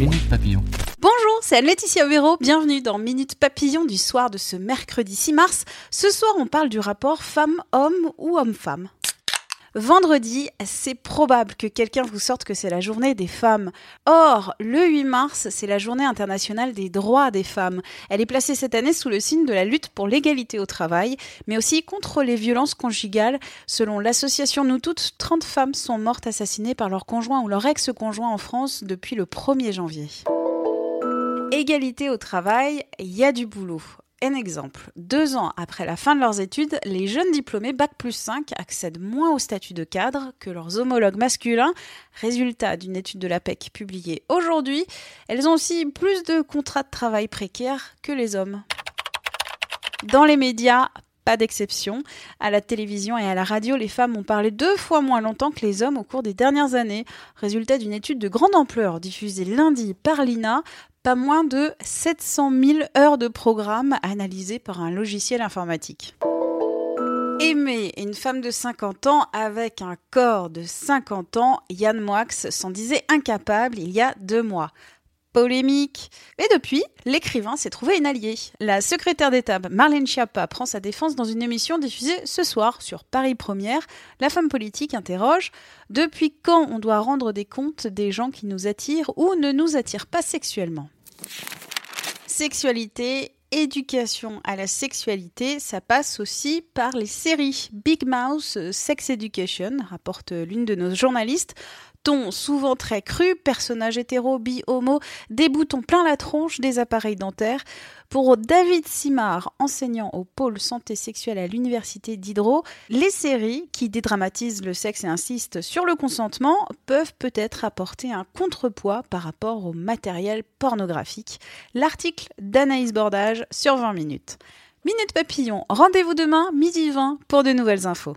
Bonjour, c'est Anne-Laetitia Véro. Bienvenue dans Minute Papillon du soir de ce mercredi 6 mars. Ce soir, on parle du rapport femme-homme ou homme-femme. Vendredi, c'est probable que quelqu'un vous sorte que c'est la journée des femmes. Or, le 8 mars, c'est la journée internationale des droits des femmes. Elle est placée cette année sous le signe de la lutte pour l'égalité au travail, mais aussi contre les violences conjugales. Selon l'association Nous Toutes, 30 femmes sont mortes assassinées par leur conjoint ou leur ex-conjoint en France depuis le 1er janvier. Égalité au travail, il y a du boulot. Un exemple, deux ans après la fin de leurs études, les jeunes diplômés Bac plus 5 accèdent moins au statut de cadre que leurs homologues masculins. Résultat d'une étude de l'APEC publiée aujourd'hui, elles ont aussi plus de contrats de travail précaires que les hommes. Dans les médias, pas d'exception. À la télévision et à la radio, les femmes ont parlé deux fois moins longtemps que les hommes au cours des dernières années. Résultat d'une étude de grande ampleur diffusée lundi par l'INA, pas moins de 700 000 heures de programme analysées par un logiciel informatique. Aimer une femme de 50 ans avec un corps de 50 ans, Yann Moix s'en disait incapable il y a deux mois polémique. Mais depuis, l'écrivain s'est trouvé une alliée. La secrétaire d'État Marlène Schiappa prend sa défense dans une émission diffusée ce soir sur Paris Première. La femme politique interroge Depuis quand on doit rendre des comptes des gens qui nous attirent ou ne nous attirent pas sexuellement? Sexualité éducation à la sexualité, ça passe aussi par les séries. Big Mouse Sex Education, rapporte l'une de nos journalistes. Ton souvent très cru, personnage hétéro, bi, homo, des boutons plein la tronche, des appareils dentaires. Pour David Simard, enseignant au pôle santé sexuelle à l'université d'Hydro, les séries qui dédramatisent le sexe et insistent sur le consentement peuvent peut-être apporter un contrepoids par rapport au matériel pornographique. L'article d'Anaïs Bordage sur 20 minutes. Minute Papillon, rendez-vous demain, midi 20, pour de nouvelles infos.